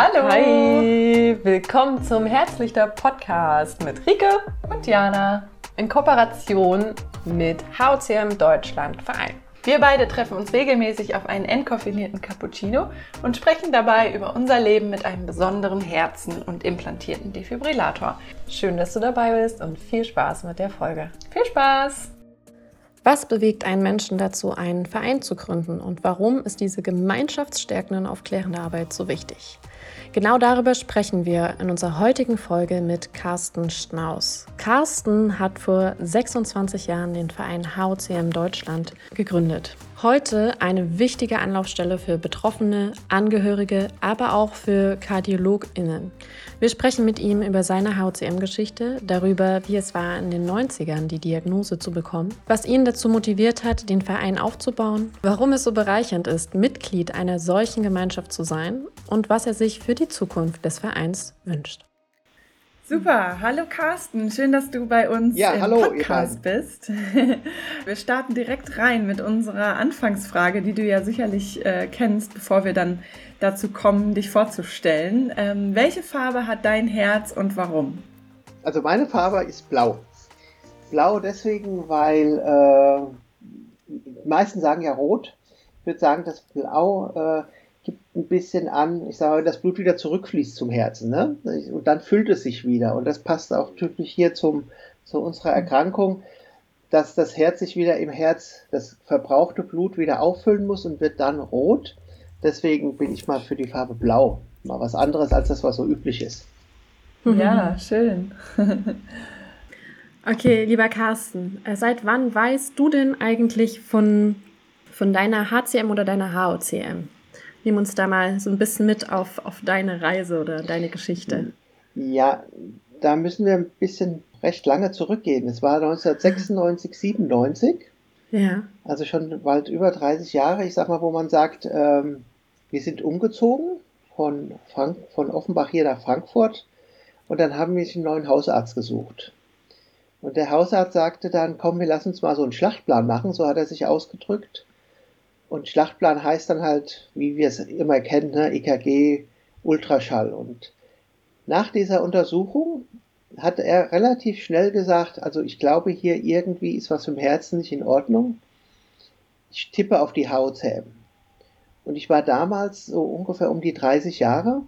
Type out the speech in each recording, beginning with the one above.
Hallo. Hi, willkommen zum Herzlichter Podcast mit Rike und Jana in Kooperation mit HCM Deutschland Verein. Wir beide treffen uns regelmäßig auf einen entkoffinierten Cappuccino und sprechen dabei über unser Leben mit einem besonderen Herzen und implantierten Defibrillator. Schön, dass du dabei bist und viel Spaß mit der Folge. Viel Spaß! Was bewegt einen Menschen dazu, einen Verein zu gründen und warum ist diese gemeinschaftsstärkende und aufklärende Arbeit so wichtig? Genau darüber sprechen wir in unserer heutigen Folge mit Carsten Schnaus. Carsten hat vor 26 Jahren den Verein HCM Deutschland gegründet. Heute eine wichtige Anlaufstelle für Betroffene, Angehörige, aber auch für KardiologInnen. Wir sprechen mit ihm über seine HCM-Geschichte, darüber, wie es war, in den 90ern die Diagnose zu bekommen, was ihn dazu motiviert hat, den Verein aufzubauen, warum es so bereichernd ist, Mitglied einer solchen Gemeinschaft zu sein und was er sich für die Zukunft des Vereins wünscht. Super, hallo Carsten, schön, dass du bei uns ja, im hallo, Podcast bist. Wir starten direkt rein mit unserer Anfangsfrage, die du ja sicherlich äh, kennst, bevor wir dann dazu kommen, dich vorzustellen. Ähm, welche Farbe hat dein Herz und warum? Also meine Farbe ist blau. Blau deswegen, weil äh, die meisten sagen ja rot. Ich würde sagen, dass Blau äh, gibt ein bisschen an, ich sage, das Blut wieder zurückfließt zum Herzen, ne? Und dann füllt es sich wieder. Und das passt auch typisch hier zum, zu unserer Erkrankung, dass das Herz sich wieder im Herz, das verbrauchte Blut wieder auffüllen muss und wird dann rot. Deswegen bin ich mal für die Farbe Blau. Mal was anderes als das, was so üblich ist. Ja, schön. okay, lieber Carsten, äh, seit wann weißt du denn eigentlich von, von deiner HCM oder deiner HOCM? Nimm uns da mal so ein bisschen mit auf, auf deine Reise oder deine Geschichte. Ja, da müssen wir ein bisschen recht lange zurückgehen. Es war 1996, 97. Ja. Also schon bald über 30 Jahre. Ich sag mal, wo man sagt, ähm, wir sind umgezogen von, Frank von Offenbach hier nach Frankfurt und dann haben wir einen neuen Hausarzt gesucht. Und der Hausarzt sagte dann, komm, wir lassen uns mal so einen Schlachtplan machen, so hat er sich ausgedrückt. Und Schlachtplan heißt dann halt, wie wir es immer kennen, ne, EKG, Ultraschall. Und nach dieser Untersuchung hat er relativ schnell gesagt, also ich glaube hier irgendwie ist was im Herzen nicht in Ordnung. Ich tippe auf die HOCM. Und ich war damals so ungefähr um die 30 Jahre,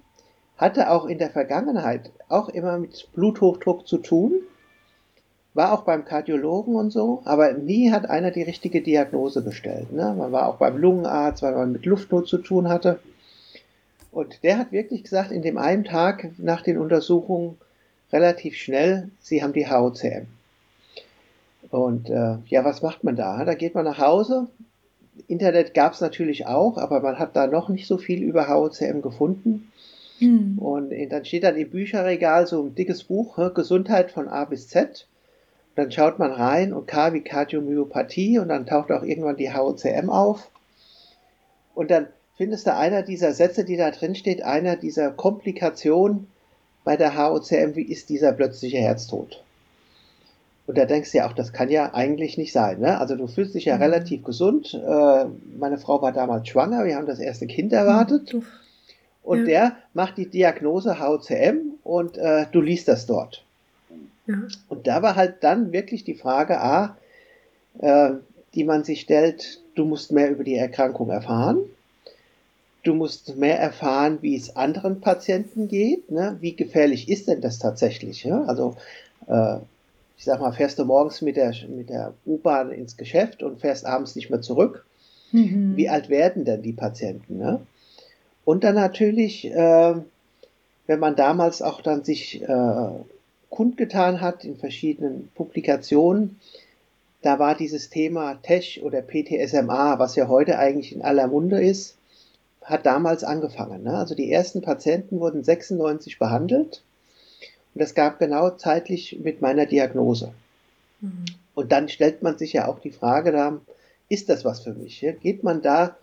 hatte auch in der Vergangenheit auch immer mit Bluthochdruck zu tun war auch beim Kardiologen und so, aber nie hat einer die richtige Diagnose gestellt. Ne? Man war auch beim Lungenarzt, weil man mit Luftnot zu tun hatte. Und der hat wirklich gesagt, in dem einen Tag nach den Untersuchungen relativ schnell, Sie haben die HOCM. Und äh, ja, was macht man da? Da geht man nach Hause. Internet gab es natürlich auch, aber man hat da noch nicht so viel über HOCM gefunden. Hm. Und dann steht dann im Bücherregal so ein dickes Buch, Gesundheit von A bis Z. Dann schaut man rein und K wie Kardiomyopathie und dann taucht auch irgendwann die HOCM auf. Und dann findest du einer dieser Sätze, die da drin steht, einer dieser Komplikationen bei der HOCM, wie ist dieser plötzliche Herztod? Und da denkst du ja auch, das kann ja eigentlich nicht sein. Ne? Also du fühlst dich ja mhm. relativ gesund. Äh, meine Frau war damals schwanger, wir haben das erste Kind erwartet. Mhm. Und ja. der macht die Diagnose HOCM und äh, du liest das dort. Und da war halt dann wirklich die Frage A, äh, die man sich stellt, du musst mehr über die Erkrankung erfahren. Du musst mehr erfahren, wie es anderen Patienten geht. Ne? Wie gefährlich ist denn das tatsächlich? Ja? Also, äh, ich sag mal, fährst du morgens mit der, mit der U-Bahn ins Geschäft und fährst abends nicht mehr zurück. Mhm. Wie alt werden denn die Patienten? Ne? Und dann natürlich, äh, wenn man damals auch dann sich äh, kundgetan hat in verschiedenen Publikationen. Da war dieses Thema TESH oder PTSMA, was ja heute eigentlich in aller Munde ist, hat damals angefangen. Ne? Also die ersten Patienten wurden 96 behandelt und das gab genau zeitlich mit meiner Diagnose. Mhm. Und dann stellt man sich ja auch die Frage, da, ist das was für mich? Ja? Geht man da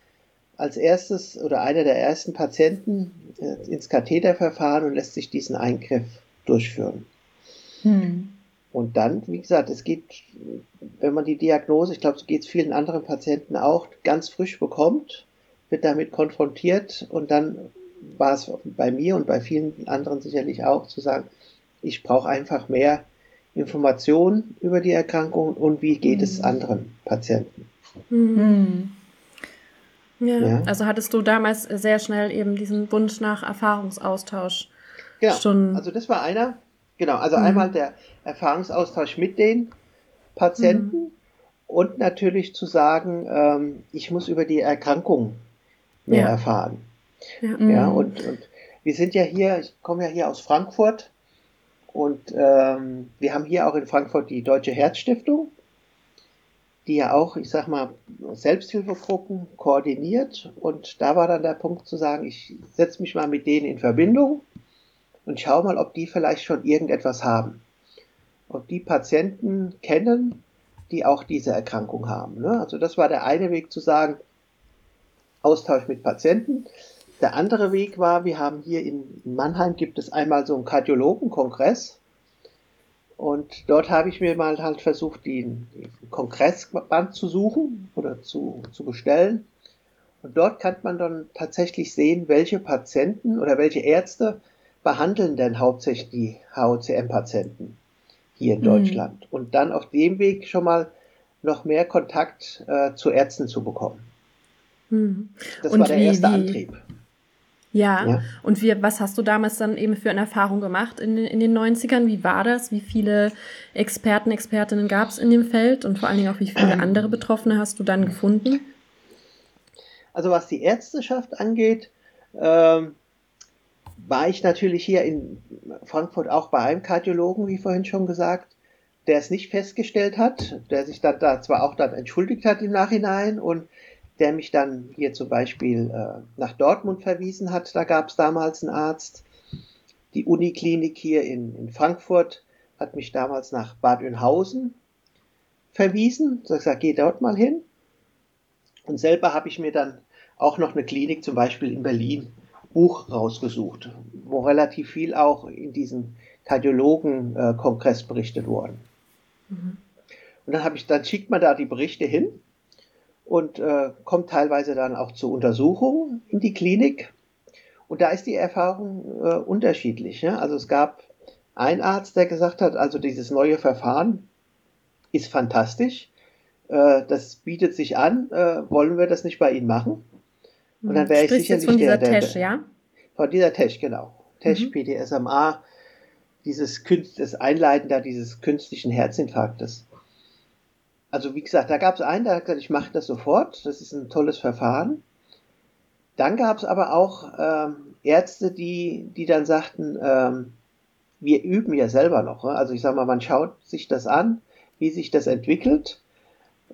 als erstes oder einer der ersten Patienten äh, ins Katheterverfahren und lässt sich diesen Eingriff durchführen? Hm. Und dann, wie gesagt, es geht, wenn man die Diagnose, ich glaube, so geht es vielen anderen Patienten auch, ganz frisch bekommt, wird damit konfrontiert und dann war es bei mir und bei vielen anderen sicherlich auch zu sagen, ich brauche einfach mehr Informationen über die Erkrankung und wie geht es mhm. anderen Patienten. Mhm. Ja. ja. Also hattest du damals sehr schnell eben diesen Wunsch nach Erfahrungsaustausch genau. schon. Also das war einer. Genau, also mhm. einmal der Erfahrungsaustausch mit den Patienten mhm. und natürlich zu sagen, ähm, ich muss über die Erkrankung mehr ja. erfahren. Ja, ja mhm. und, und wir sind ja hier, ich komme ja hier aus Frankfurt und ähm, wir haben hier auch in Frankfurt die Deutsche Herzstiftung, die ja auch, ich sag mal, Selbsthilfegruppen koordiniert. Und da war dann der Punkt zu sagen, ich setze mich mal mit denen in Verbindung und schaue mal, ob die vielleicht schon irgendetwas haben. Ob die Patienten kennen, die auch diese Erkrankung haben. Ne? Also das war der eine Weg zu sagen, Austausch mit Patienten. Der andere Weg war, wir haben hier in Mannheim gibt es einmal so einen Kardiologenkongress. Und dort habe ich mir mal halt versucht, den, den Kongressband zu suchen oder zu, zu bestellen. Und dort kann man dann tatsächlich sehen, welche Patienten oder welche Ärzte behandeln denn hauptsächlich die HOCM-Patienten hier in mhm. Deutschland. Und dann auf dem Weg schon mal noch mehr Kontakt äh, zu Ärzten zu bekommen. Mhm. Das Und war der wie, erste wie, Antrieb. Ja. ja. Und wie, was hast du damals dann eben für eine Erfahrung gemacht in, in den 90ern? Wie war das? Wie viele Experten, Expertinnen gab es in dem Feld? Und vor allen Dingen auch, wie viele andere Betroffene hast du dann gefunden? Also was die Ärzteschaft angeht, ähm, war ich natürlich hier in Frankfurt auch bei einem Kardiologen, wie vorhin schon gesagt, der es nicht festgestellt hat, der sich dann da zwar auch dann entschuldigt hat im Nachhinein und der mich dann hier zum Beispiel äh, nach Dortmund verwiesen hat. Da gab es damals einen Arzt. Die Uniklinik hier in, in Frankfurt hat mich damals nach Bad Oeynhausen verwiesen. Ich gesagt, geh dort mal hin. Und selber habe ich mir dann auch noch eine Klinik zum Beispiel in Berlin Buch rausgesucht, wo relativ viel auch in diesem Kardiologen-Kongress berichtet worden. Mhm. Und dann habe ich, dann schickt man da die Berichte hin und äh, kommt teilweise dann auch zur Untersuchung in die Klinik. Und da ist die Erfahrung äh, unterschiedlich. Ja? Also es gab einen Arzt, der gesagt hat, also dieses neue Verfahren ist fantastisch, äh, das bietet sich an, äh, wollen wir das nicht bei Ihnen machen? Und dann wäre ich sicherlich von dieser der, Tesch, ja? Von dieser Tesch, genau. Tesch, mhm. PDSMA, dieses Künst, das Einleiten da dieses künstlichen Herzinfarktes. Also wie gesagt, da gab es einen, der hat gesagt, ich mache das sofort, das ist ein tolles Verfahren. Dann gab es aber auch ähm, Ärzte, die, die dann sagten, ähm, wir üben ja selber noch. Ne? Also ich sage mal, man schaut sich das an, wie sich das entwickelt.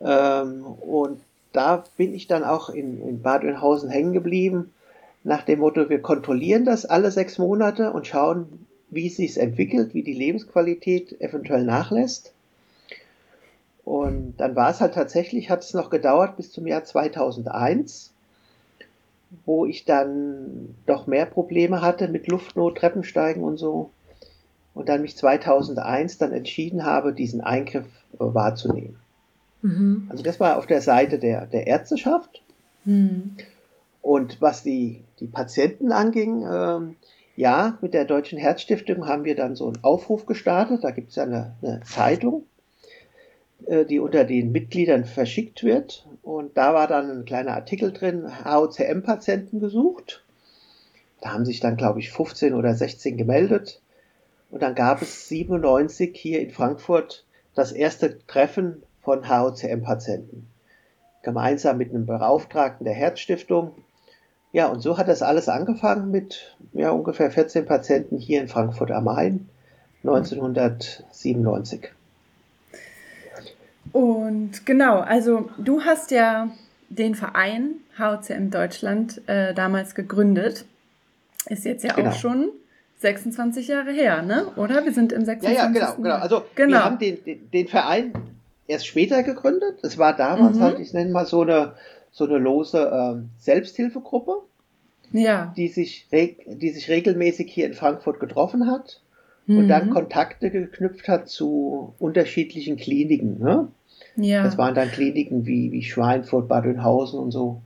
Ähm, und da bin ich dann auch in, in Bad Oeynhausen hängen geblieben, nach dem Motto, wir kontrollieren das alle sechs Monate und schauen, wie es sich entwickelt, wie die Lebensqualität eventuell nachlässt. Und dann war es halt tatsächlich, hat es noch gedauert bis zum Jahr 2001, wo ich dann doch mehr Probleme hatte mit Luftnot, Treppensteigen und so. Und dann mich 2001 dann entschieden habe, diesen Eingriff wahrzunehmen. Mhm. Also das war auf der Seite der, der Ärzteschaft. Mhm. Und was die, die Patienten anging, ähm, ja, mit der Deutschen Herzstiftung haben wir dann so einen Aufruf gestartet. Da gibt es ja eine, eine Zeitung. Äh, die unter den Mitgliedern verschickt wird. Und da war dann ein kleiner Artikel drin, HOCM-Patienten gesucht. Da haben sich dann, glaube ich, 15 oder 16 gemeldet. Und dann gab es 97 hier in Frankfurt das erste Treffen von HOCM-Patienten. Gemeinsam mit einem Beauftragten der Herzstiftung. Ja, und so hat das alles angefangen mit ja, ungefähr 14 Patienten hier in Frankfurt am Main 1997. Und genau, also du hast ja den Verein HCM Deutschland äh, damals gegründet. Ist jetzt ja genau. auch schon 26 Jahre her, ne? Oder? Wir sind im 26. Ja, ja, genau, genau. Also genau. wir haben den, den, den, Verein erst später gegründet. Es war damals mhm. halt, ich nenne mal so eine, so eine lose äh, Selbsthilfegruppe, ja. die, sich die sich regelmäßig hier in Frankfurt getroffen hat mhm. und dann mhm. Kontakte geknüpft hat zu unterschiedlichen Kliniken. Ne? Ja. Das waren dann Kliniken wie, wie Schweinfurt, Bad Oeynhausen und so.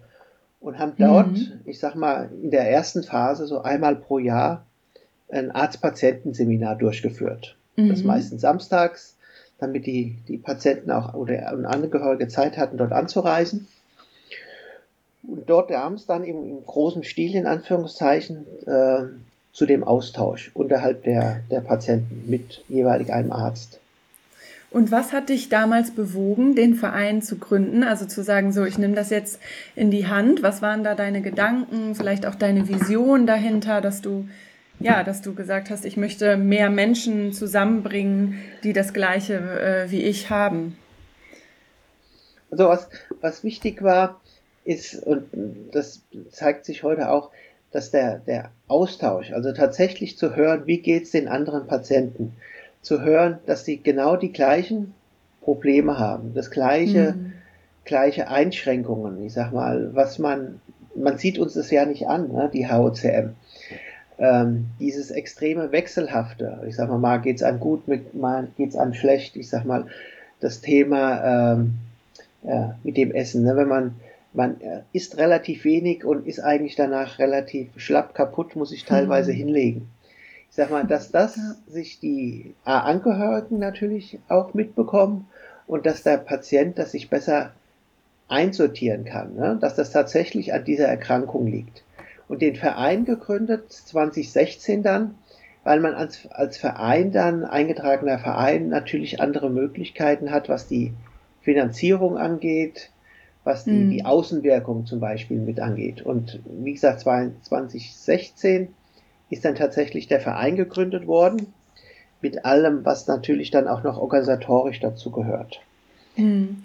und haben dort, mhm. ich sag mal, in der ersten Phase so einmal pro Jahr ein Arzt-Patienten-Seminar durchgeführt. Mhm. Das meistens samstags, damit die, die Patienten auch oder Angehörige Zeit hatten, dort anzureisen. Und dort abends dann im, im großen Stil, in Anführungszeichen, äh, zu dem Austausch unterhalb der, der Patienten mit jeweilig einem Arzt. Und was hat dich damals bewogen, den Verein zu gründen? Also zu sagen, so, ich nehme das jetzt in die Hand. Was waren da deine Gedanken, vielleicht auch deine Vision dahinter, dass du, ja, dass du gesagt hast, ich möchte mehr Menschen zusammenbringen, die das Gleiche äh, wie ich haben? Also was, was wichtig war, ist, und das zeigt sich heute auch, dass der, der Austausch, also tatsächlich zu hören, wie geht es den anderen Patienten, zu hören, dass sie genau die gleichen Probleme haben, das gleiche, mhm. gleiche Einschränkungen. Ich sag mal, was man, man sieht uns das ja nicht an, ne, die HOCM. Ähm, dieses extreme Wechselhafte, ich sag mal, mal geht's an gut, mal geht's an schlecht. Ich sag mal, das Thema ähm, äh, mit dem Essen, ne, wenn man man äh, isst relativ wenig und ist eigentlich danach relativ schlapp kaputt, muss ich teilweise mhm. hinlegen sag mal, dass das ja. sich die Angehörigen natürlich auch mitbekommen und dass der Patient das sich besser einsortieren kann, ne? dass das tatsächlich an dieser Erkrankung liegt. Und den Verein gegründet 2016 dann, weil man als, als Verein dann, eingetragener Verein, natürlich andere Möglichkeiten hat, was die Finanzierung angeht, was die, mhm. die Außenwirkung zum Beispiel mit angeht. Und wie gesagt, 2016 ist dann tatsächlich der Verein gegründet worden, mit allem, was natürlich dann auch noch organisatorisch dazu gehört. Mhm.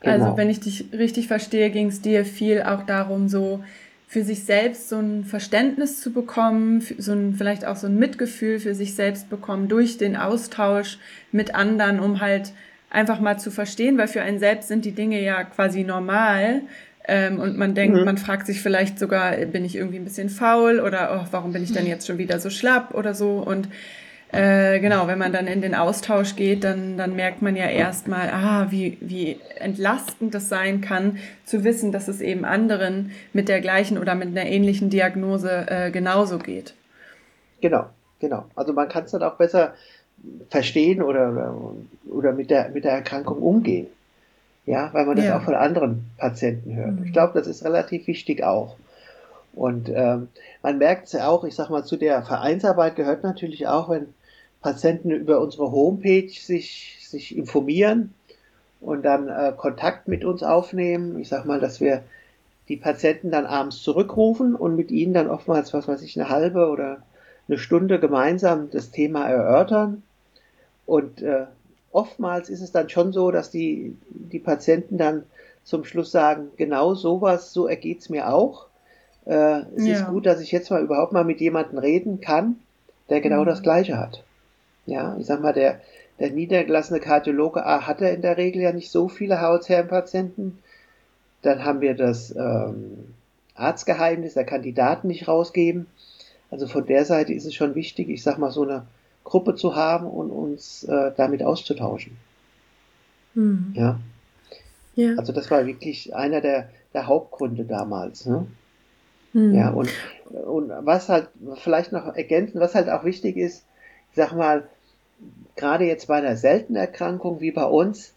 Also, genau. wenn ich dich richtig verstehe, ging es dir viel auch darum, so für sich selbst so ein Verständnis zu bekommen, so ein, vielleicht auch so ein Mitgefühl für sich selbst bekommen durch den Austausch mit anderen, um halt einfach mal zu verstehen, weil für einen selbst sind die Dinge ja quasi normal, ähm, und man denkt, mhm. man fragt sich vielleicht sogar, bin ich irgendwie ein bisschen faul oder oh, warum bin ich denn jetzt schon wieder so schlapp oder so. Und äh, genau, wenn man dann in den Austausch geht, dann, dann merkt man ja erstmal, ah, wie, wie entlastend das sein kann, zu wissen, dass es eben anderen mit der gleichen oder mit einer ähnlichen Diagnose äh, genauso geht. Genau, genau. Also man kann es dann auch besser verstehen oder, oder mit, der, mit der Erkrankung umgehen. Ja, weil man das ja. auch von anderen Patienten hört. Mhm. Ich glaube, das ist relativ wichtig auch. Und ähm, man merkt es ja auch, ich sag mal, zu der Vereinsarbeit gehört natürlich auch, wenn Patienten über unsere Homepage sich, sich informieren und dann äh, Kontakt mit uns aufnehmen. Ich sag mal, dass wir die Patienten dann abends zurückrufen und mit ihnen dann oftmals, was weiß ich, eine halbe oder eine Stunde gemeinsam das Thema erörtern. Und äh, oftmals ist es dann schon so, dass die, die Patienten dann zum Schluss sagen, genau sowas, so ergeht es mir auch. Äh, es ja. ist gut, dass ich jetzt mal überhaupt mal mit jemandem reden kann, der genau mhm. das Gleiche hat. Ja, ich sag mal, der, der niedergelassene Kardiologe A hat er in der Regel ja nicht so viele Hautherrenpatienten. Dann haben wir das ähm, Arztgeheimnis, der Kandidaten nicht rausgeben. Also von der Seite ist es schon wichtig, ich sag mal, so eine Gruppe zu haben und uns äh, damit auszutauschen. Mhm. Ja. ja. Also das war wirklich einer der, der Hauptgründe damals. Ne? Mhm. Ja, und, und was halt vielleicht noch ergänzen, was halt auch wichtig ist, sag mal, gerade jetzt bei einer seltenen Erkrankung wie bei uns,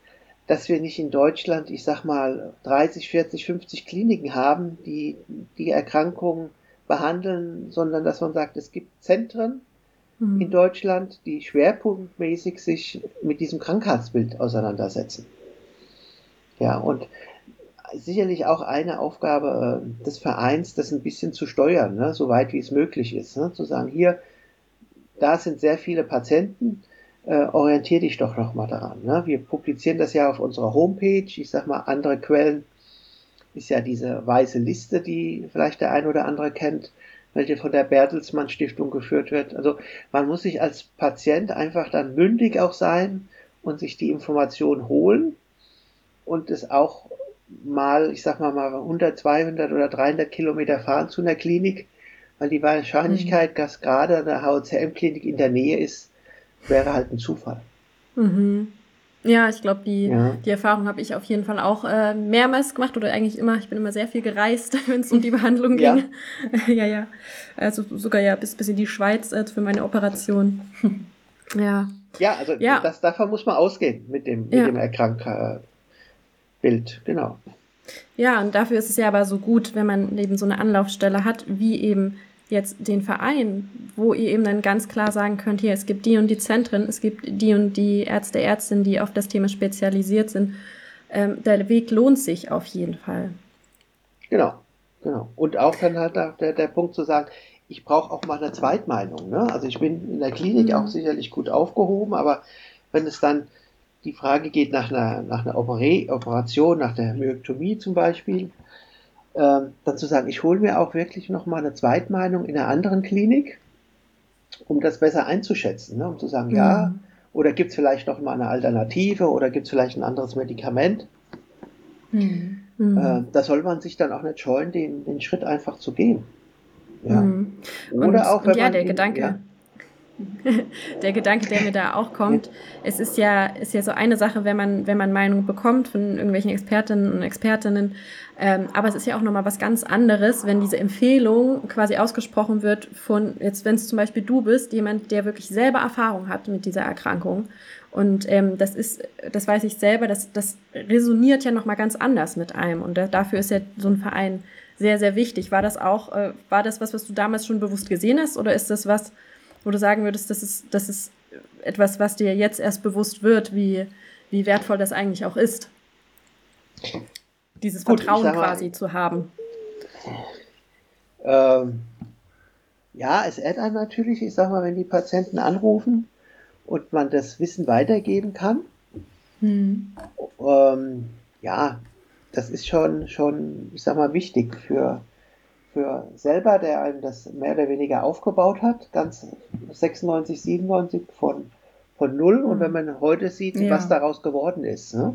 dass wir nicht in Deutschland, ich sag mal, 30, 40, 50 Kliniken haben, die die Erkrankung behandeln, sondern dass man sagt, es gibt Zentren, mhm. in Deutschland, die schwerpunktmäßig sich mit diesem Krankheitsbild auseinandersetzen. Ja, und sicherlich auch eine Aufgabe äh, des Vereins, das ein bisschen zu steuern, ne, soweit wie es möglich ist. Ne, zu sagen, hier, da sind sehr viele Patienten, äh, orientier dich doch nochmal daran. Ne? Wir publizieren das ja auf unserer Homepage. Ich sag mal, andere Quellen ist ja diese weiße Liste, die vielleicht der ein oder andere kennt welche von der Bertelsmann Stiftung geführt wird. Also man muss sich als Patient einfach dann mündig auch sein und sich die Information holen und es auch mal, ich sag mal mal 100, 200 oder 300 Kilometer fahren zu einer Klinik, weil die Wahrscheinlichkeit, mhm. dass gerade eine HCM-Klinik in der Nähe ist, wäre halt ein Zufall. Mhm. Ja, ich glaube, die, ja. die Erfahrung habe ich auf jeden Fall auch äh, mehrmals gemacht oder eigentlich immer. Ich bin immer sehr viel gereist, wenn es um die Behandlung ging. Ja, ja. Also sogar ja bis, bis in die Schweiz äh, für meine Operation. ja. Ja, also ja. Das, davon muss man ausgehen mit dem, mit dem Erkrankerbild, genau. Ja, und dafür ist es ja aber so gut, wenn man eben so eine Anlaufstelle hat, wie eben jetzt den Verein, wo ihr eben dann ganz klar sagen könnt, hier, es gibt die und die Zentren, es gibt die und die Ärzte, Ärztinnen, die auf das Thema spezialisiert sind. Ähm, der Weg lohnt sich auf jeden Fall. Genau, genau. Und auch dann halt der, der Punkt zu sagen, ich brauche auch mal eine Zweitmeinung. Ne? Also ich bin in der Klinik mhm. auch sicherlich gut aufgehoben, aber wenn es dann die Frage geht nach einer, nach einer Operation, nach der Myoktomie zum Beispiel, ähm, dann zu sagen, ich hole mir auch wirklich nochmal eine Zweitmeinung in einer anderen Klinik, um das besser einzuschätzen, ne? um zu sagen, mhm. ja, oder gibt es vielleicht noch mal eine Alternative oder gibt es vielleicht ein anderes Medikament. Mhm. Äh, da soll man sich dann auch nicht scheuen, den, den Schritt einfach zu gehen. Ja. Mhm. Oder und, auch, wenn ja, man der in, Gedanke. Ja, der Gedanke, der mir da auch kommt, es ist ja, ist ja so eine Sache, wenn man, wenn man Meinung bekommt von irgendwelchen Expertinnen und Expertinnen, ähm, aber es ist ja auch nochmal was ganz anderes, wenn diese Empfehlung quasi ausgesprochen wird von, jetzt wenn es zum Beispiel du bist, jemand, der wirklich selber Erfahrung hat mit dieser Erkrankung. Und ähm, das ist, das weiß ich selber, das, das resoniert ja nochmal ganz anders mit einem. Und da, dafür ist ja so ein Verein sehr, sehr wichtig. War das auch, äh, war das was, was du damals schon bewusst gesehen hast, oder ist das was, wo du sagen würdest, das ist, das ist etwas, was dir jetzt erst bewusst wird, wie, wie wertvoll das eigentlich auch ist. Dieses Gut, Vertrauen mal, quasi zu haben. Ähm, ja, es einem natürlich, ich sag mal, wenn die Patienten anrufen und man das Wissen weitergeben kann. Hm. Ähm, ja, das ist schon, schon, ich sag mal, wichtig für, für selber, der einem das mehr oder weniger aufgebaut hat, ganz 96, 97 von, von null. Und wenn man heute sieht, ja. was daraus geworden ist. Ne?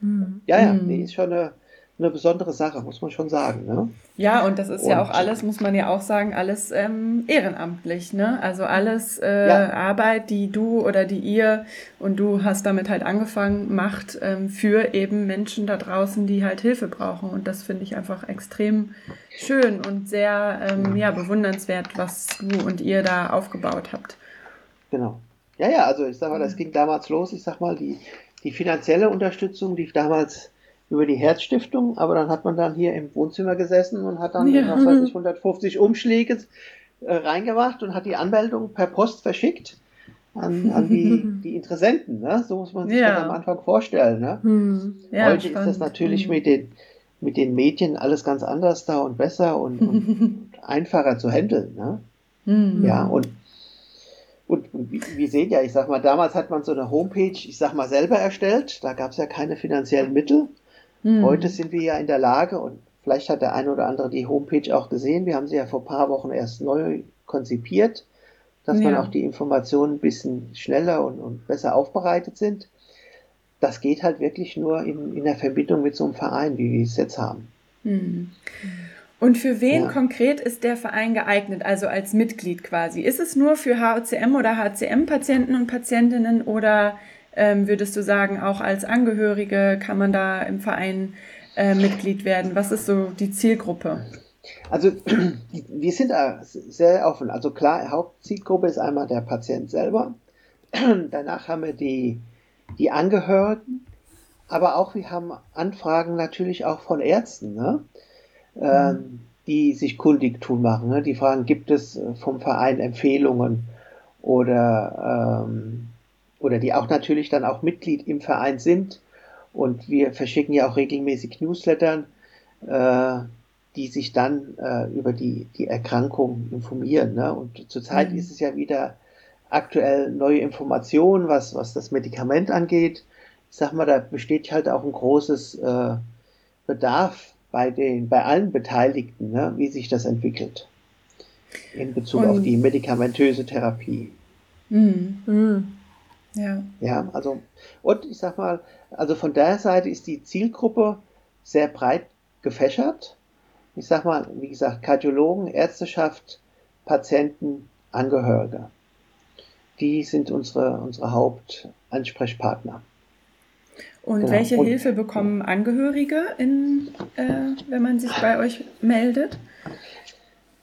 Mhm. Ja, ja, mhm. die ist schon eine, eine besondere Sache, muss man schon sagen. Ne? Ja, und das ist und, ja auch alles, muss man ja auch sagen, alles ähm, ehrenamtlich. Ne? Also alles äh, ja. Arbeit, die du oder die ihr und du hast damit halt angefangen, macht ähm, für eben Menschen da draußen, die halt Hilfe brauchen. Und das finde ich einfach extrem schön und sehr ähm, ja, bewundernswert, was du und ihr da aufgebaut habt. Genau. Ja, ja, also ich sag mal, das ging damals los. Ich sag mal, die, die finanzielle Unterstützung lief damals über die Herzstiftung, aber dann hat man dann hier im Wohnzimmer gesessen und hat dann ja. was weiß ich, 150 Umschläge äh, reingemacht und hat die Anmeldung per Post verschickt an, an die, die Interessenten. Ne? So muss man sich ja. das am Anfang vorstellen. Ne? Hm. Ja, Heute spannend. ist das natürlich hm. mit, den, mit den Medien alles ganz anders da und besser und, und einfacher zu handeln. Ne? Hm. Ja, und und, wir sehen ja, ich sag mal, damals hat man so eine Homepage, ich sag mal, selber erstellt. Da gab es ja keine finanziellen Mittel. Hm. Heute sind wir ja in der Lage, und vielleicht hat der eine oder andere die Homepage auch gesehen, wir haben sie ja vor ein paar Wochen erst neu konzipiert, dass ja. man auch die Informationen ein bisschen schneller und, und, besser aufbereitet sind. Das geht halt wirklich nur in, in der Verbindung mit so einem Verein, wie wir es jetzt haben. Hm. Und für wen ja. konkret ist der Verein geeignet, also als Mitglied quasi? Ist es nur für HOCM oder HCM-Patienten und Patientinnen oder ähm, würdest du sagen, auch als Angehörige kann man da im Verein äh, Mitglied werden? Was ist so die Zielgruppe? Also wir sind da sehr offen. Also klar, Hauptzielgruppe ist einmal der Patient selber. Danach haben wir die, die Angehörigen, aber auch wir haben Anfragen natürlich auch von Ärzten, ne? ähm, mhm. die sich kundig tun machen. Ne? Die fragen, gibt es vom Verein Empfehlungen oder ähm, oder die auch natürlich dann auch Mitglied im Verein sind. Und wir verschicken ja auch regelmäßig Newslettern, äh, die sich dann äh, über die, die Erkrankung informieren. Ne? Und zurzeit mhm. ist es ja wieder aktuell neue Informationen, was, was das Medikament angeht. Ich sag mal, da besteht halt auch ein großes äh, Bedarf bei den, bei allen Beteiligten, ne, wie sich das entwickelt. In Bezug Und, auf die medikamentöse Therapie. Mhm. Mhm. Ja. Ja, also, und ich sag mal, also von der Seite ist die Zielgruppe sehr breit gefächert. Ich sag mal, wie gesagt, Kardiologen, Ärzteschaft, Patienten, Angehörige. Die sind unsere, unsere Hauptansprechpartner. Und genau. welche und, Hilfe bekommen Angehörige, in, äh, wenn man sich bei euch meldet?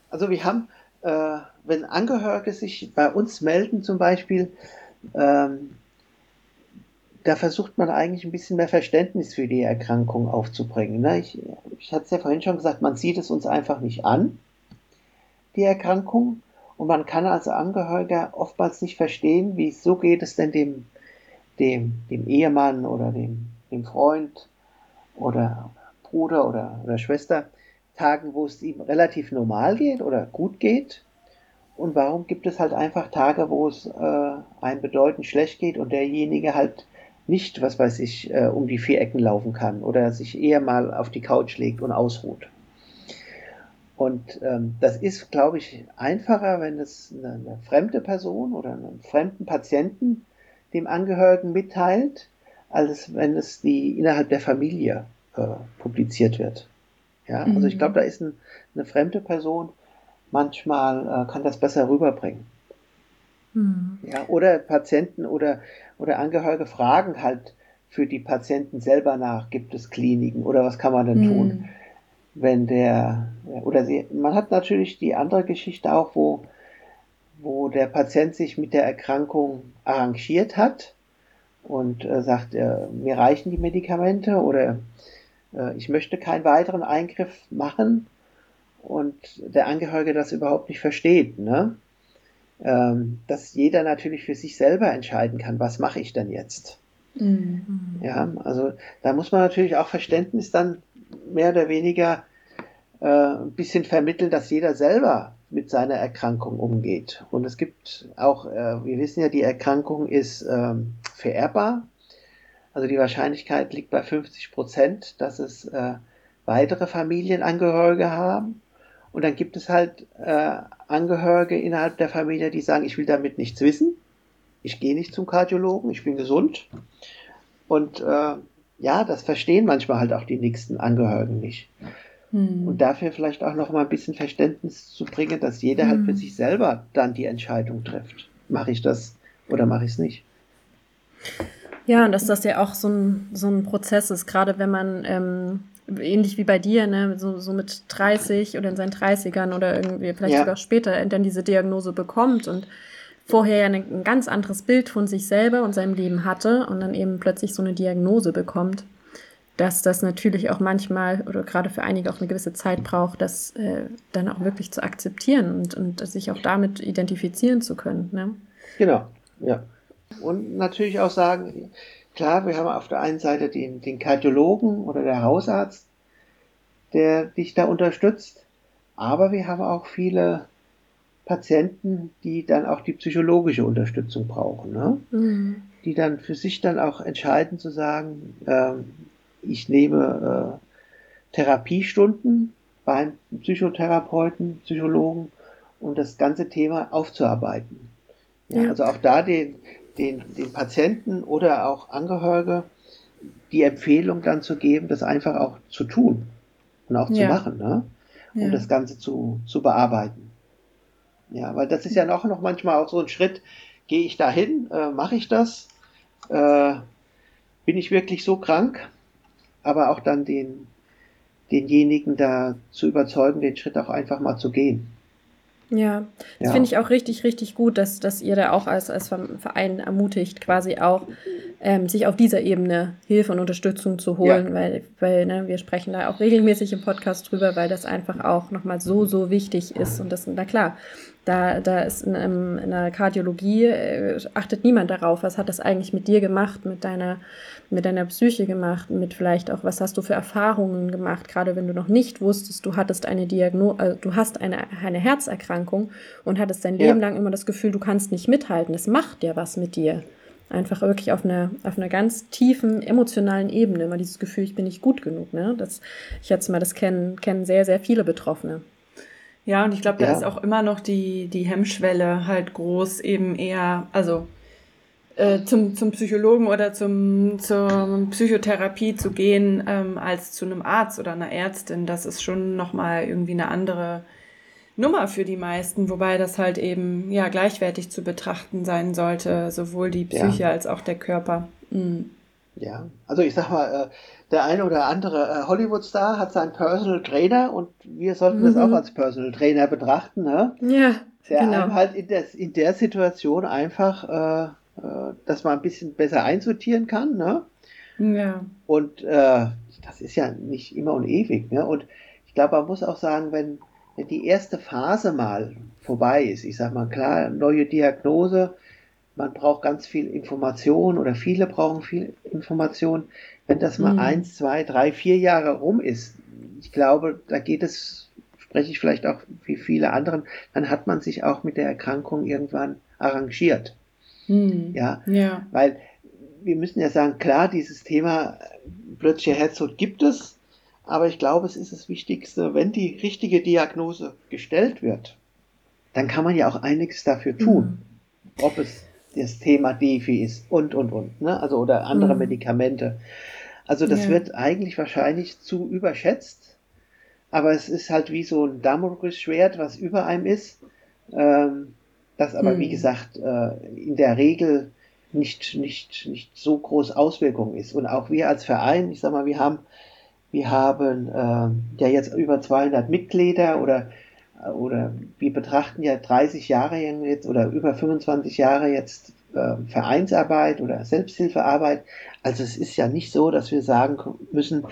Also wir haben, äh, wenn Angehörige sich bei uns melden zum Beispiel, ähm, da versucht man eigentlich ein bisschen mehr Verständnis für die Erkrankung aufzubringen. Ne? Ich, ich hatte es ja vorhin schon gesagt, man sieht es uns einfach nicht an, die Erkrankung. Und man kann als Angehöriger oftmals nicht verstehen, wieso geht es denn dem, dem, dem Ehemann oder dem, dem Freund oder Bruder oder, oder Schwester Tagen, wo es ihm relativ normal geht oder gut geht. Und warum gibt es halt einfach Tage, wo es äh, einem bedeutend schlecht geht und derjenige halt nicht, was weiß ich, äh, um die vier Ecken laufen kann oder sich eher mal auf die Couch legt und ausruht. Und ähm, das ist, glaube ich, einfacher, wenn es eine, eine, fremde Person oder einen fremden Patienten dem Angehörigen mitteilt, als wenn es die innerhalb der Familie äh, publiziert wird. Ja, also ich mhm. glaube, da ist ein, eine fremde Person manchmal äh, kann das besser rüberbringen. Mhm. Ja, oder Patienten oder, oder Angehörige fragen halt für die Patienten selber nach, gibt es Kliniken oder was kann man denn mhm. tun, wenn der, oder sie, man hat natürlich die andere Geschichte auch, wo, wo der Patient sich mit der Erkrankung arrangiert hat und äh, sagt, äh, mir reichen die Medikamente oder äh, ich möchte keinen weiteren Eingriff machen und der Angehörige das überhaupt nicht versteht. Ne? ähm, dass jeder natürlich für sich selber entscheiden kann, was mache ich denn jetzt. Mhm. Ja, also da muss man natürlich auch Verständnis dann mehr oder weniger äh, ein bisschen vermitteln, dass jeder selber mit seiner Erkrankung umgeht. Und es gibt auch, äh, wir wissen ja, die Erkrankung ist ähm, vererbbar. Also die Wahrscheinlichkeit liegt bei 50 Prozent, dass es äh, weitere Familienangehörige haben. Und dann gibt es halt äh, Angehörige innerhalb der Familie, die sagen, ich will damit nichts wissen. Ich gehe nicht zum Kardiologen, ich bin gesund. Und äh, ja, das verstehen manchmal halt auch die nächsten Angehörigen nicht. Hm. Und dafür vielleicht auch noch mal ein bisschen Verständnis zu bringen, dass jeder hm. halt für hm. sich selber dann die Entscheidung trifft. Mache ich das oder mache ich es nicht? Ja, und dass das ja auch so ein, so ein Prozess ist, gerade wenn man ähm, ähnlich wie bei dir, ne, so, so mit 30 oder in seinen 30ern oder irgendwie vielleicht ja. sogar später dann diese Diagnose bekommt und vorher ja ein ganz anderes Bild von sich selber und seinem Leben hatte und dann eben plötzlich so eine Diagnose bekommt, dass das natürlich auch manchmal oder gerade für einige auch eine gewisse Zeit braucht, das äh, dann auch wirklich zu akzeptieren und, und sich auch damit identifizieren zu können. Ne? Genau, ja. Und natürlich auch sagen, klar, wir haben auf der einen Seite den, den Kardiologen oder der Hausarzt, der dich da unterstützt, aber wir haben auch viele Patienten, die dann auch die psychologische Unterstützung brauchen, ne? Mhm. die dann für sich dann auch entscheiden zu sagen, äh, ich nehme äh, Therapiestunden beim Psychotherapeuten, Psychologen, um das ganze Thema aufzuarbeiten. Ja, ja. Also auch da den, den, den Patienten oder auch Angehörige die Empfehlung dann zu geben, das einfach auch zu tun und auch ja. zu machen, ne? um ja. das Ganze zu, zu bearbeiten. Ja, weil das ist ja noch, noch manchmal auch so ein Schritt, gehe ich dahin, äh, mache ich das, äh, bin ich wirklich so krank, aber auch dann den, denjenigen da zu überzeugen, den Schritt auch einfach mal zu gehen. Ja, das ja. finde ich auch richtig, richtig gut, dass, dass ihr da auch als, als Verein ermutigt, quasi auch ähm, sich auf dieser Ebene Hilfe und Unterstützung zu holen, ja. weil, weil ne, wir sprechen da auch regelmäßig im Podcast drüber, weil das einfach auch nochmal so, so wichtig ist. Und das, na klar, da, da ist in, in der Kardiologie, äh, achtet niemand darauf, was hat das eigentlich mit dir gemacht, mit deiner, mit deiner Psyche gemacht, mit vielleicht auch, was hast du für Erfahrungen gemacht, gerade wenn du noch nicht wusstest, du hattest eine Diagnose, also du hast eine, eine Herzerkrankung und hattest dein Leben ja. lang immer das Gefühl, du kannst nicht mithalten. Das macht ja was mit dir. Einfach wirklich auf einer, auf einer ganz tiefen emotionalen Ebene, immer dieses Gefühl, ich bin nicht gut genug. Ne? Das, ich schätze mal, das kennen, kennen sehr, sehr viele Betroffene. Ja, und ich glaube, da ja. ist auch immer noch die, die Hemmschwelle halt groß, eben eher, also äh, zum, zum Psychologen oder zum, zur Psychotherapie zu gehen, ähm, als zu einem Arzt oder einer Ärztin. Das ist schon nochmal irgendwie eine andere Nummer für die meisten, wobei das halt eben ja gleichwertig zu betrachten sein sollte, sowohl die Psyche ja. als auch der Körper. Mhm. Ja, also ich sag mal, äh, der eine oder andere äh, Hollywood-Star hat seinen Personal Trainer und wir sollten mhm. das auch als Personal Trainer betrachten, ne? Ja. Der genau. halt in der, in der Situation einfach, äh, äh, dass man ein bisschen besser einsortieren kann, ne? Ja. Und äh, das ist ja nicht immer und ewig, ne? Und ich glaube, man muss auch sagen, wenn, wenn die erste Phase mal vorbei ist, ich sag mal, klar, neue Diagnose, man braucht ganz viel Information oder viele brauchen viel Information. Wenn das mal mhm. eins, zwei, drei, vier Jahre rum ist, ich glaube, da geht es, spreche ich vielleicht auch wie viele anderen, dann hat man sich auch mit der Erkrankung irgendwann arrangiert. Mhm. Ja? ja, weil wir müssen ja sagen, klar, dieses Thema plötzlicher Herztod gibt es, aber ich glaube, es ist das Wichtigste, wenn die richtige Diagnose gestellt wird, dann kann man ja auch einiges dafür tun. Mhm. Ob es das Thema Defi ist und, und, und. Ne? Also, oder andere mhm. Medikamente. Also, das ja. wird eigentlich wahrscheinlich zu überschätzt. Aber es ist halt wie so ein Damoklesschwert, was über einem ist. Ähm, das aber, mhm. wie gesagt, äh, in der Regel nicht, nicht, nicht so groß Auswirkungen ist. Und auch wir als Verein, ich sag mal, wir haben, wir haben äh, ja jetzt über 200 Mitglieder oder oder wir betrachten ja 30 Jahre jetzt oder über 25 Jahre jetzt äh, Vereinsarbeit oder Selbsthilfearbeit. Also es ist ja nicht so, dass wir sagen müssen,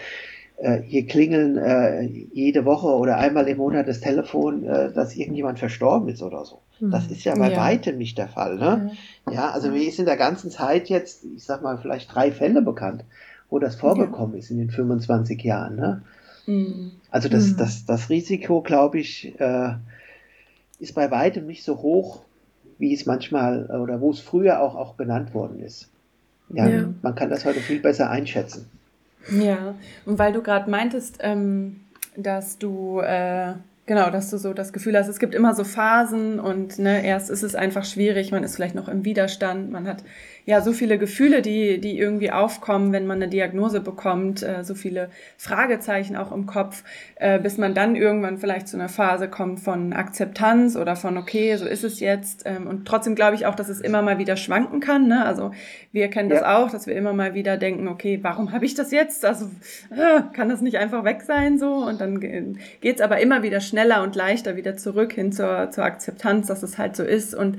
äh, hier klingeln äh, jede Woche oder einmal im Monat das Telefon, äh, dass irgendjemand verstorben ist oder so. Mhm. Das ist ja bei ja. weitem nicht der Fall. Ne? Ja. ja, also mir ist in der ganzen Zeit jetzt, ich sag mal, vielleicht drei Fälle bekannt, wo das vorgekommen ja. ist in den 25 Jahren. Ne? Mhm. Also das, mhm. das, das Risiko, glaube ich, äh, ist bei weitem nicht so hoch, wie es manchmal oder wo es früher auch, auch genannt worden ist. Ja, ja. man kann das heute viel besser einschätzen. Ja, und weil du gerade meintest, ähm, dass du äh, Genau, dass du so das Gefühl hast, es gibt immer so Phasen und ne, erst ist es einfach schwierig, man ist vielleicht noch im Widerstand, man hat ja so viele Gefühle, die, die irgendwie aufkommen, wenn man eine Diagnose bekommt, äh, so viele Fragezeichen auch im Kopf, äh, bis man dann irgendwann vielleicht zu einer Phase kommt von Akzeptanz oder von okay, so ist es jetzt. Ähm, und trotzdem glaube ich auch, dass es immer mal wieder schwanken kann. Ne? Also wir kennen das ja. auch, dass wir immer mal wieder denken, okay, warum habe ich das jetzt? Also äh, kann das nicht einfach weg sein so? Und dann geht's aber immer wieder schneller und leichter wieder zurück hin zur, zur Akzeptanz, dass es halt so ist. Und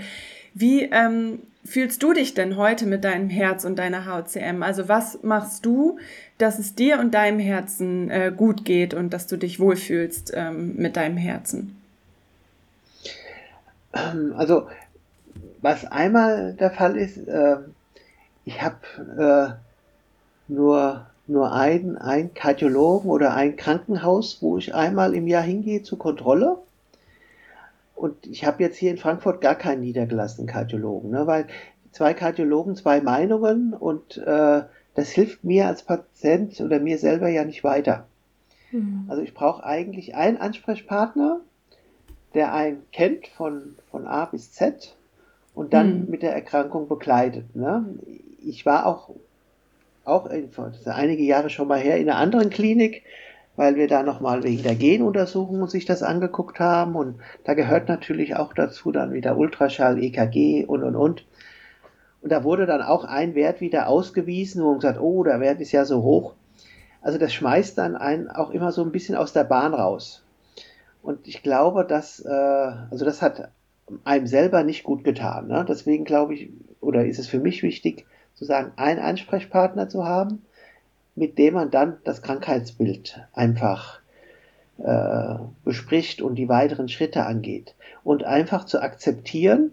wie ähm, fühlst du dich denn heute mit deinem Herz und deiner HCM? Also was machst du, dass es dir und deinem Herzen äh, gut geht und dass du dich wohlfühlst ähm, mit deinem Herzen? Ähm, also was einmal der Fall ist, äh, ich habe äh, nur nur einen, einen Kardiologen oder ein Krankenhaus, wo ich einmal im Jahr hingehe zur Kontrolle. Und ich habe jetzt hier in Frankfurt gar keinen niedergelassenen Kardiologen, ne, weil zwei Kardiologen, zwei Meinungen und äh, das hilft mir als Patient oder mir selber ja nicht weiter. Mhm. Also ich brauche eigentlich einen Ansprechpartner, der einen kennt von, von A bis Z und dann mhm. mit der Erkrankung begleitet. Ne? Ich war auch, auch in, einige Jahre schon mal her in einer anderen Klinik, weil wir da nochmal wegen der Genuntersuchung sich das angeguckt haben. Und da gehört natürlich auch dazu dann wieder Ultraschall, EKG und, und, und. Und da wurde dann auch ein Wert wieder ausgewiesen, man gesagt, oh, der Wert ist ja so hoch. Also das schmeißt dann einen auch immer so ein bisschen aus der Bahn raus. Und ich glaube, dass, äh, also das hat einem selber nicht gut getan. Ne? Deswegen glaube ich, oder ist es für mich wichtig, zu sagen, einen Ansprechpartner zu haben, mit dem man dann das Krankheitsbild einfach äh, bespricht und die weiteren Schritte angeht. Und einfach zu akzeptieren,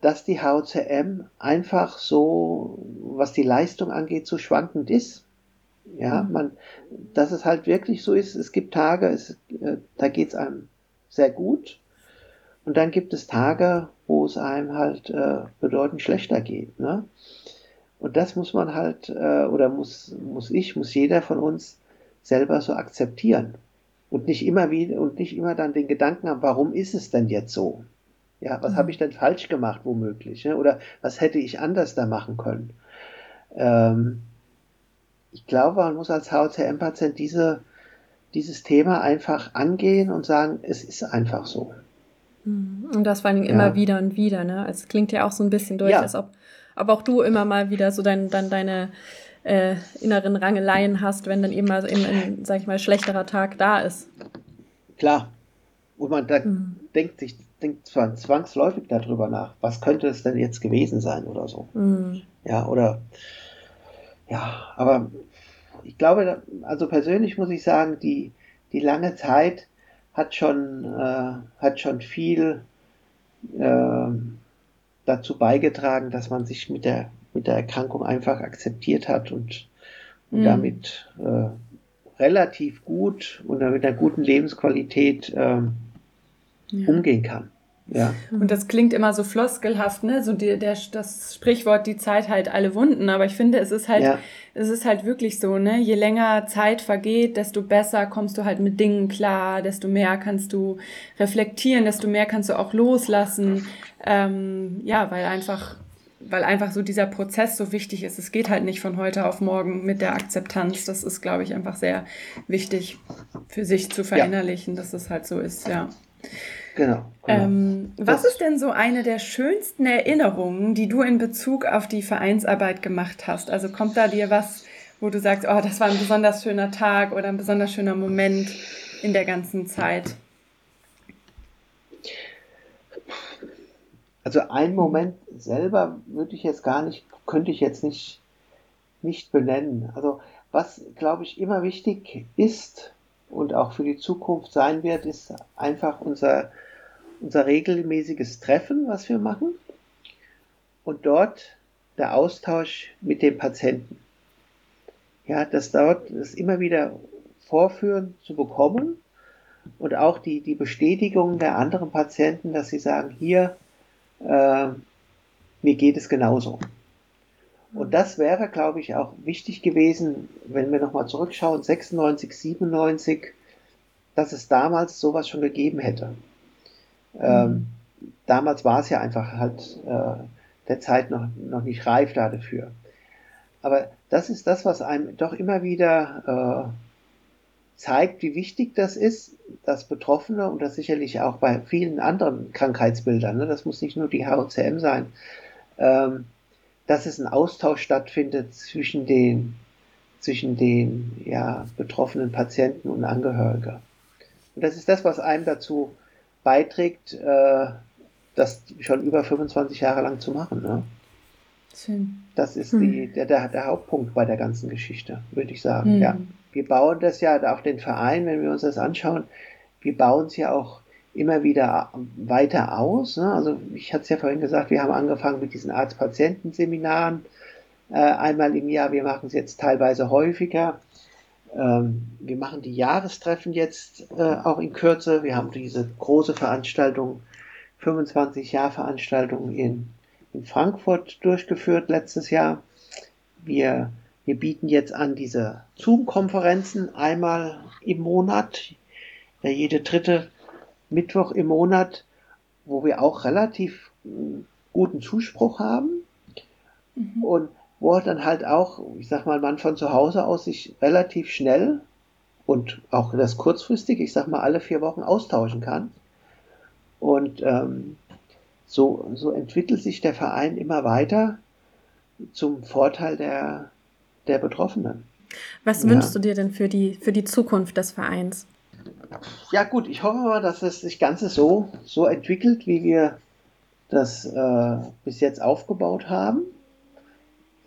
dass die HCM einfach so, was die Leistung angeht, so schwankend ist. Ja, mhm. man, dass es halt wirklich so ist, es gibt Tage, es, äh, da geht es einem sehr gut. Und dann gibt es Tage, wo es einem halt äh, bedeutend schlechter geht. Ne? Und das muss man halt, äh, oder muss, muss ich, muss jeder von uns selber so akzeptieren. Und nicht immer wieder, und nicht immer dann den Gedanken haben, warum ist es denn jetzt so? Ja, was mhm. habe ich denn falsch gemacht, womöglich? Ne? Oder was hätte ich anders da machen können? Ähm, ich glaube, man muss als HCM-Patient diese, dieses Thema einfach angehen und sagen, es ist einfach so. Mhm. Und das vor allem ja. immer wieder und wieder. Ne? Es klingt ja auch so ein bisschen durch, ja. als ob aber auch du immer mal wieder so dein, dann deine äh, inneren Rangeleien hast, wenn dann eben mal eben ein, sag ich mal, schlechterer Tag da ist. Klar. Und man da mhm. denkt sich, denkt zwar zwangsläufig darüber nach, was könnte es denn jetzt gewesen sein oder so. Mhm. Ja, oder ja, aber ich glaube, also persönlich muss ich sagen, die, die lange Zeit hat schon, äh, hat schon viel äh, dazu beigetragen, dass man sich mit der, mit der Erkrankung einfach akzeptiert hat und, und mhm. damit äh, relativ gut und mit einer guten Lebensqualität ähm, ja. umgehen kann. Ja. Und das klingt immer so floskelhaft, ne? So die, der, das Sprichwort, die Zeit halt alle Wunden. Aber ich finde, es ist halt, ja. es ist halt wirklich so, ne? Je länger Zeit vergeht, desto besser kommst du halt mit Dingen klar, desto mehr kannst du reflektieren, desto mehr kannst du auch loslassen. Ähm, ja, weil einfach, weil einfach so dieser Prozess so wichtig ist. Es geht halt nicht von heute auf morgen mit der Akzeptanz. Das ist, glaube ich, einfach sehr wichtig für sich zu verinnerlichen, ja. dass es halt so ist, ja. Genau. genau. Ähm, was ist denn so eine der schönsten Erinnerungen, die du in Bezug auf die Vereinsarbeit gemacht hast? Also kommt da dir was, wo du sagst, oh, das war ein besonders schöner Tag oder ein besonders schöner Moment in der ganzen Zeit? Also ein Moment selber würde ich jetzt gar nicht, könnte ich jetzt nicht, nicht benennen. Also was, glaube ich, immer wichtig ist, und auch für die Zukunft sein wird, ist einfach unser, unser regelmäßiges Treffen, was wir machen. Und dort der Austausch mit dem Patienten. Ja, das dort das immer wieder vorführen zu bekommen und auch die, die Bestätigung der anderen Patienten, dass sie sagen, hier, äh, mir geht es genauso. Und das wäre, glaube ich, auch wichtig gewesen, wenn wir nochmal zurückschauen, 96, 97, dass es damals sowas schon gegeben hätte. Mhm. Ähm, damals war es ja einfach halt äh, der Zeit noch, noch nicht reif dafür. Aber das ist das, was einem doch immer wieder äh, zeigt, wie wichtig das ist, dass Betroffene und das sicherlich auch bei vielen anderen Krankheitsbildern, ne, das muss nicht nur die HOCM sein, ähm, dass es ein Austausch stattfindet zwischen den, zwischen den ja, betroffenen Patienten und Angehörigen. Und das ist das, was einem dazu beiträgt, äh, das schon über 25 Jahre lang zu machen. Ne? Schön. Das ist die, hm. der, der, der, Hauptpunkt bei der ganzen Geschichte, würde ich sagen. Hm. Ja. Wir bauen das ja auf den Verein, wenn wir uns das anschauen, wir bauen es ja auch immer wieder weiter aus. Ne? Also ich hatte es ja vorhin gesagt, wir haben angefangen mit diesen Arzt-Patienten-Seminaren äh, einmal im Jahr. Wir machen es jetzt teilweise häufiger. Ähm, wir machen die Jahrestreffen jetzt äh, auch in Kürze. Wir haben diese große Veranstaltung, 25 Jahr Veranstaltung in, in Frankfurt durchgeführt letztes Jahr. Wir, wir bieten jetzt an diese Zoom-Konferenzen einmal im Monat. Ja, jede dritte Mittwoch im Monat, wo wir auch relativ äh, guten Zuspruch haben. Mhm. Und wo dann halt auch, ich sag mal, man von zu Hause aus sich relativ schnell und auch das kurzfristig, ich sag mal, alle vier Wochen austauschen kann. Und ähm, so, so entwickelt sich der Verein immer weiter zum Vorteil der, der Betroffenen. Was ja. wünschst du dir denn für die, für die Zukunft des Vereins? Ja gut, ich hoffe mal, dass es sich Ganze so, so entwickelt, wie wir das äh, bis jetzt aufgebaut haben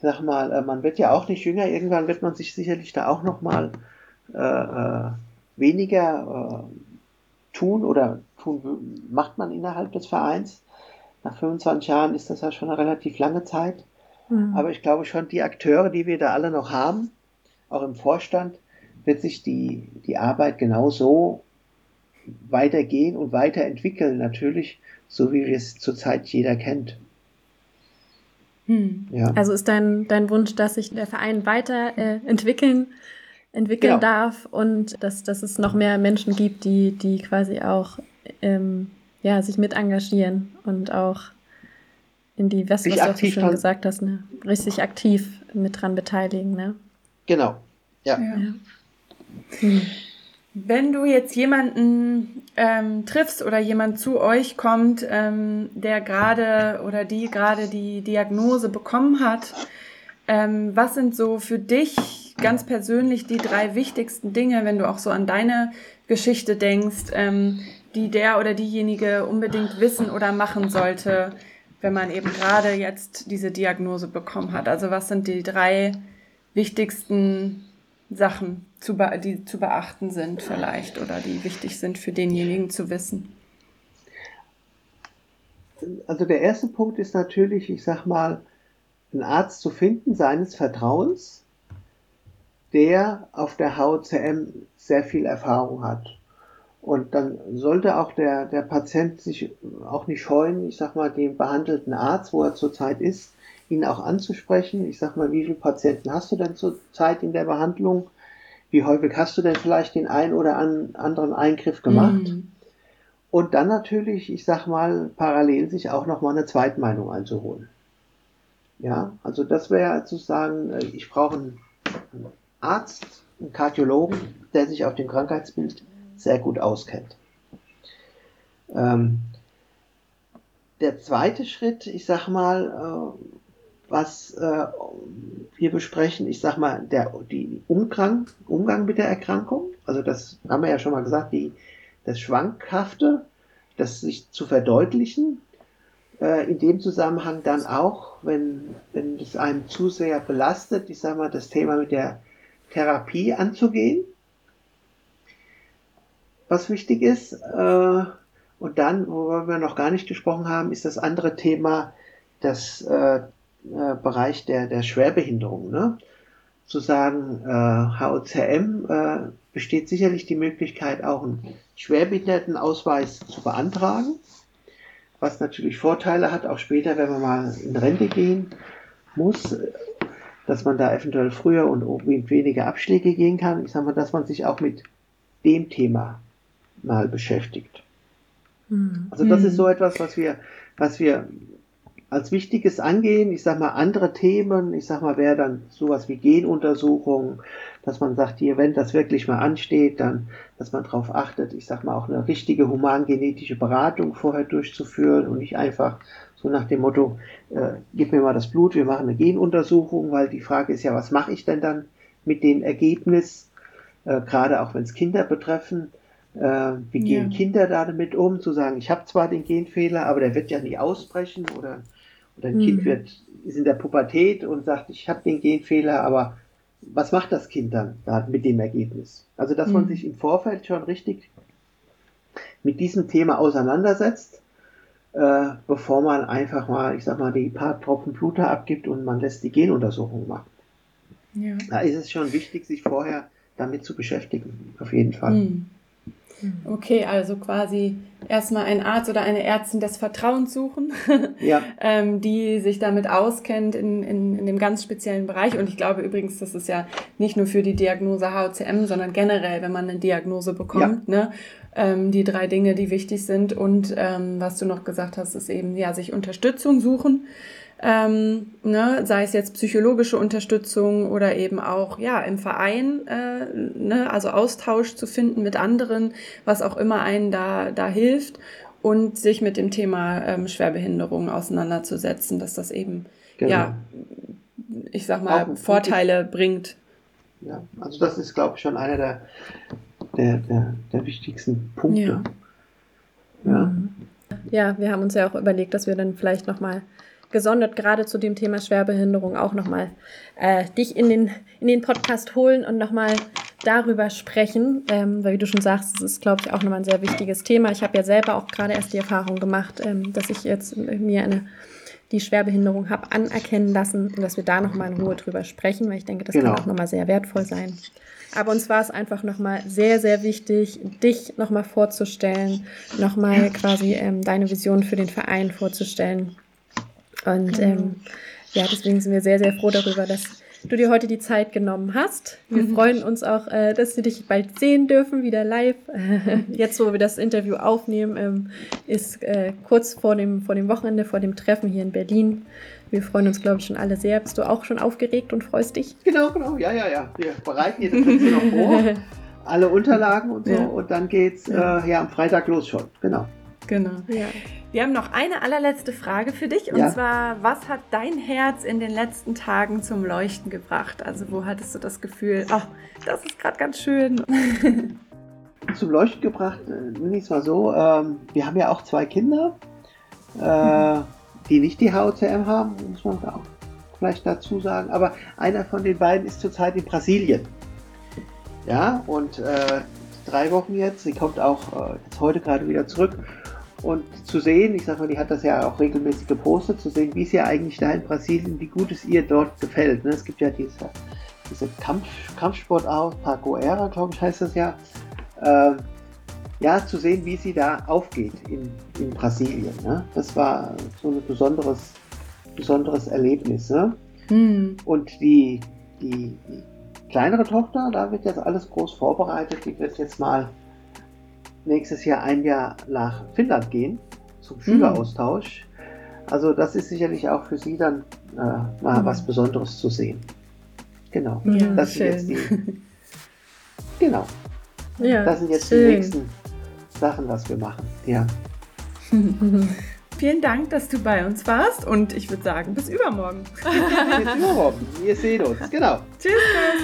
sag mal, äh, man wird ja auch nicht jünger, irgendwann wird man sich sicherlich da auch noch mal äh, äh, weniger äh, tun oder tun macht man innerhalb des Vereins. Nach 25 Jahren ist das ja schon eine relativ lange Zeit. Mhm. Aber ich glaube schon, die Akteure, die wir da alle noch haben, auch im Vorstand, wird sich die, die Arbeit genauso weitergehen und weiterentwickeln, natürlich, so wie wir es zurzeit jeder kennt. Hm. Ja. Also ist dein, dein Wunsch, dass sich der Verein weiterentwickeln äh, entwickeln genau. darf und dass, dass es noch mehr Menschen gibt, die, die quasi auch ähm, ja, sich mit engagieren und auch in die, was, was du auch so schön gesagt hast, ne? richtig aktiv mit dran beteiligen. Ne? Genau, ja. ja. ja. Hm. Wenn du jetzt jemanden ähm, triffst oder jemand zu euch kommt, ähm, der gerade oder die gerade die Diagnose bekommen hat, Ähm, was sind so für dich ganz persönlich die drei wichtigsten Dinge, wenn du auch so an deine Geschichte denkst, ähm, die der oder diejenige unbedingt wissen oder machen sollte, wenn man eben gerade jetzt diese Diagnose bekommen hat? Also was sind die drei wichtigsten Sachen, die zu beachten sind vielleicht oder die wichtig sind für denjenigen zu wissen? Also der erste Punkt ist natürlich, ich sag mal, einen Arzt zu finden seines Vertrauens, der auf der HOCM sehr viel Erfahrung hat. Und dann sollte auch der, der Patient sich auch nicht scheuen, ich sag mal, den behandelten Arzt, wo er zurzeit ist, ihn auch anzusprechen. Ich sag mal, wie viele Patienten hast du denn zurzeit in der Behandlung? Wie häufig hast du denn vielleicht den einen oder anderen Eingriff gemacht? Mhm. Und dann natürlich, ich sag mal, parallel sich auch nochmal eine Zweitmeinung einzuholen. Ja, also das wäre zu sagen, äh, ich brauche einen Arzt, einen Kardiologen, der sich auf dem Krankheitsbild sehr gut auskennt. Ähm, der zweite Schritt, ich sag mal, äh, was äh, wir besprechen, ich sag mal, der die Umgang, Umgang mit der Erkrankung, also das haben wir ja schon mal gesagt, die, das Schwankhafte, das sich zu verdeutlichen, äh, in dem Zusammenhang dann auch, wenn, wenn es einem zu sehr belastet, ich sag mal, das Thema mit der Therapie anzugehen, was wichtig ist. Äh, und dann, worüber wir noch gar nicht gesprochen haben, ist das andere Thema, das äh, äh, Bereich der, der Schwerbehinderung. Ne? Zu sagen, äh, HOCM äh, besteht sicherlich die Möglichkeit, auch einen Schwerbehindertenausweis zu beantragen, was natürlich Vorteile hat, auch später, wenn man mal in Rente gehen muss, dass man da eventuell früher und weniger Abschläge gehen kann. Ich sage mal, dass man sich auch mit dem Thema mal beschäftigt. Mhm. Also das ist so etwas, was wir, was wir als Wichtiges angehen. Ich sag mal, andere Themen, ich sag mal, wäre dann sowas wie Genuntersuchungen, dass man sagt, hier, wenn das wirklich mal ansteht, dann, dass man darauf achtet, ich sag mal, auch eine richtige humangenetische Beratung vorher durchzuführen und nicht einfach so nach dem Motto, äh, gib mir mal das Blut, wir machen eine Genuntersuchung, weil die Frage ist ja, was mache ich denn dann mit dem Ergebnis, äh, gerade auch wenn es Kinder betreffen. Äh, wie gehen ja. Kinder damit um, zu sagen, ich habe zwar den Genfehler, aber der wird ja nie ausbrechen oder oder ein mhm. Kind wird, ist in der Pubertät und sagt, ich habe den Genfehler, aber was macht das Kind dann mit dem Ergebnis? Also, dass mhm. man sich im Vorfeld schon richtig mit diesem Thema auseinandersetzt, äh, bevor man einfach mal, ich sag mal, die paar Tropfen Blut abgibt und man lässt die Genuntersuchung machen. Ja. Da ist es schon wichtig, sich vorher damit zu beschäftigen, auf jeden Fall. Mhm. Mhm. Okay, also quasi erstmal einen Arzt oder eine Ärztin des Vertrauens suchen, ja. ähm, die sich damit auskennt in, in, in dem ganz speziellen Bereich. Und ich glaube übrigens, das ist ja nicht nur für die Diagnose HCM, sondern generell, wenn man eine Diagnose bekommt, ja. ne? Ähm, die drei Dinge, die wichtig sind. Und ähm, was du noch gesagt hast, ist eben, ja, sich Unterstützung suchen ähm, ne, sei es jetzt psychologische Unterstützung oder eben auch ja im Verein, äh, ne, also Austausch zu finden mit anderen, was auch immer einen da da hilft und sich mit dem Thema ähm, Schwerbehinderung auseinanderzusetzen, dass das eben genau. ja ich sag mal auch Vorteile bringt. Ja, also das ist glaube ich schon einer der der, der, der wichtigsten Punkte. Ja. Ja. ja, wir haben uns ja auch überlegt, dass wir dann vielleicht noch mal gesondert gerade zu dem Thema Schwerbehinderung auch nochmal äh, dich in den, in den Podcast holen und nochmal darüber sprechen, ähm, weil wie du schon sagst, das ist, glaube ich, auch nochmal ein sehr wichtiges Thema. Ich habe ja selber auch gerade erst die Erfahrung gemacht, ähm, dass ich jetzt mir eine die Schwerbehinderung habe anerkennen lassen und dass wir da nochmal in Ruhe drüber sprechen, weil ich denke, das genau. kann auch nochmal sehr wertvoll sein. Aber uns war es einfach nochmal sehr, sehr wichtig, dich nochmal vorzustellen, nochmal quasi ähm, deine Vision für den Verein vorzustellen und ähm, genau. ja, deswegen sind wir sehr, sehr froh darüber, dass du dir heute die Zeit genommen hast. Wir mhm. freuen uns auch, äh, dass wir dich bald sehen dürfen, wieder live. Jetzt, wo wir das Interview aufnehmen, ähm, ist äh, kurz vor dem, vor dem Wochenende, vor dem Treffen hier in Berlin. Wir freuen uns, glaube ich, schon alle sehr. Bist du auch schon aufgeregt und freust dich? Genau, genau. Ja, ja, ja. Wir bereiten hier das Ganze noch vor. Alle Unterlagen und so. Ja. Und dann geht's. Äh, ja am Freitag los schon. Genau. Genau. Ja. Wir haben noch eine allerletzte Frage für dich und ja. zwar, was hat dein Herz in den letzten Tagen zum Leuchten gebracht? Also wo hattest du das Gefühl, ach, das ist gerade ganz schön? zum Leuchten gebracht, äh, nenne ich es mal so, ähm, wir haben ja auch zwei Kinder, äh, die nicht die HOCM haben, muss man auch vielleicht dazu sagen, aber einer von den beiden ist zurzeit in Brasilien. Ja, und äh, drei Wochen jetzt, sie kommt auch äh, jetzt heute gerade wieder zurück und zu sehen, ich sag mal, die hat das ja auch regelmäßig gepostet, zu sehen, wie es ihr eigentlich da in Brasilien, wie gut es ihr dort gefällt. Ne? Es gibt ja diese, diese Kampf, Kampfsportart, Pacoera, glaube ich, heißt das ja. Äh, ja, zu sehen, wie sie da aufgeht in, in Brasilien. Ne? Das war so ein besonderes, besonderes Erlebnis. Ne? Hm. Und die, die, die kleinere Tochter, da wird jetzt alles groß vorbereitet. Die wird jetzt mal nächstes Jahr ein Jahr nach Finnland gehen zum Schüleraustausch. Also das ist sicherlich auch für sie dann äh, mal mhm. was Besonderes zu sehen. Genau. Ja, das schön. sind jetzt die. Genau. Ja, das sind jetzt schön. die nächsten Sachen, was wir machen. Ja. Vielen Dank, dass du bei uns warst und ich würde sagen, bis übermorgen. bis übermorgen. Wir sehen uns. Genau. Tschüss.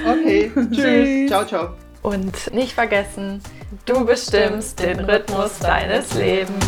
Okay. Tschüss. Ciao, ciao. Und nicht vergessen, du bestimmst den Rhythmus deines Lebens.